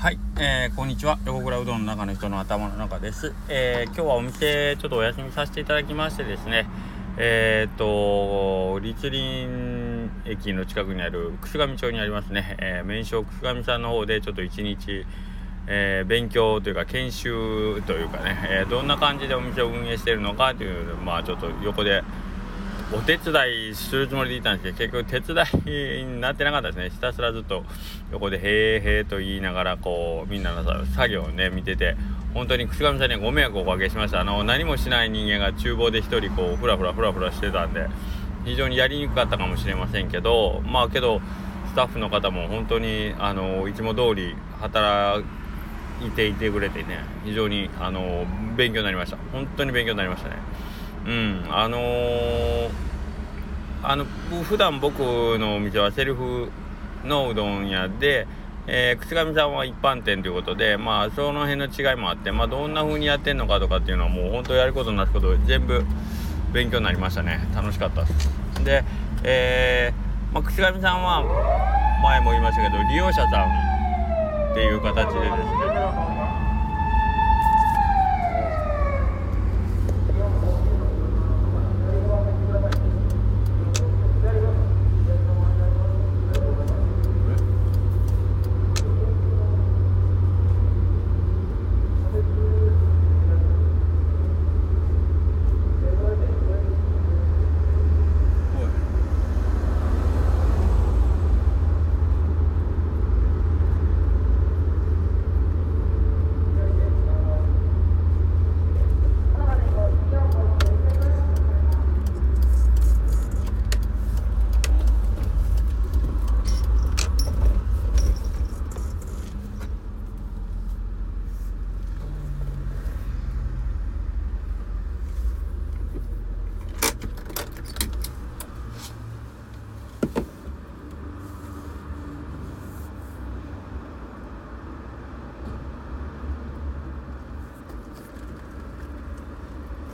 はい、えー、こんにちは。横倉うどんの中の人の頭の中です、えー、今日はお店ちょっとお休みさせていただきましてですねえー、っと立林駅の近くにある楠上町にありますね、えー、名称楠上さんの方でちょっと一日えー、勉強というか研修というかね、え、どんな感じでお店を運営しているのかというまあちょっと横でお手伝いするつもりでいたんですけど結局手伝いになってなかったですね。ひたすらずっと横で「へーへー」と言いながらこうみんなの作業をね見てて本当に串上さんにはご迷惑をおかけしました。あの何もしない人間が厨房で1人こうフラフラフラフラしてたんで非常にやりにくかったかもしれませんけどまあけどスタッフの方も本当にあのいつも通り働いていてくれてね非常にあの勉強になりました。本当に勉強になりましたね。うんあのー、あの普段僕のお店はセルフのうどん屋で、えー、口上さんは一般店ということでまあその辺の違いもあってまあどんな風にやってんのかとかっていうのはもう本当やることなすこと全部勉強になりましたね。楽しかったです。でえー、まあ、口上さんは前も言いましたけど利用者さんっていう形でですね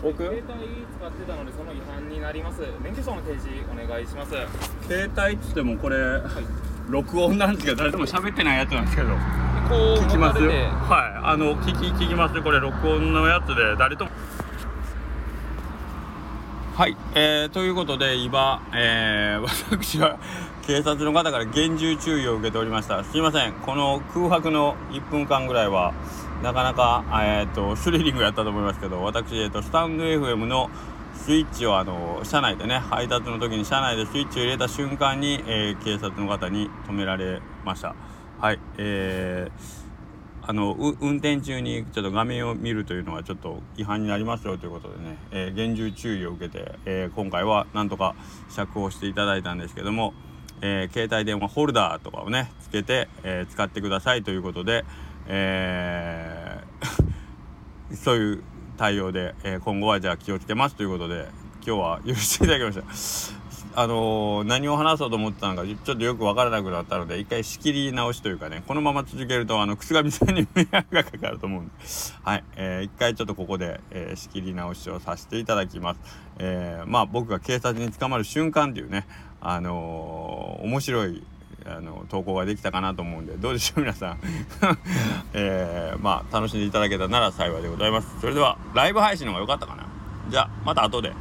僕？携帯使ってたのでその違反になります。免許証の提示お願いします。携帯っつってもこれ、はい、録音なんですけど誰とも喋ってないやつなんですけど。こう聞きますはい。あの聞き聞きますこれ録音のやつで誰とも。はい、えー、ということで今、えー、私は警察の方から厳重注意を受けておりました。すいません。この空白の1分間ぐらいはなかなか、えーと、スリリングやったと思いますけど私、えーと、スタンド FM のスイッチをあの車内でね配達の時に車内でスイッチを入れた瞬間に、えー、警察の方に止められました。はいえー、あの運転中にちょっと画面を見るというのはちょっと違反になりますよということでね、えー、厳重注意を受けて、えー、今回はなんとか釈放していただいたんですけども、え携帯電話ホルダーとかをねつけて、え使ってくださいということで、えー、そういう対応で、えー、今後はじゃあ気をつけますということで今日は許していただきました。あのー、何を話そうと思ってたのかちょっとよく分からなくなったので一回仕切り直しというかねこのまま続けるとあの楠上さんに迷惑がかかると思うんで。はい、えー、一回ちょっとここで、えー、仕切り直しをさせていただきます、えー、まあ僕が警察に捕まる瞬間っていうねあのー、面白いあの投稿ができたかなと思うんでどうでしょう 皆さん。えー、まあ楽しんでいただけたなら幸いでございます。それではライブ配信の方が良かったかな。じゃあまた後で。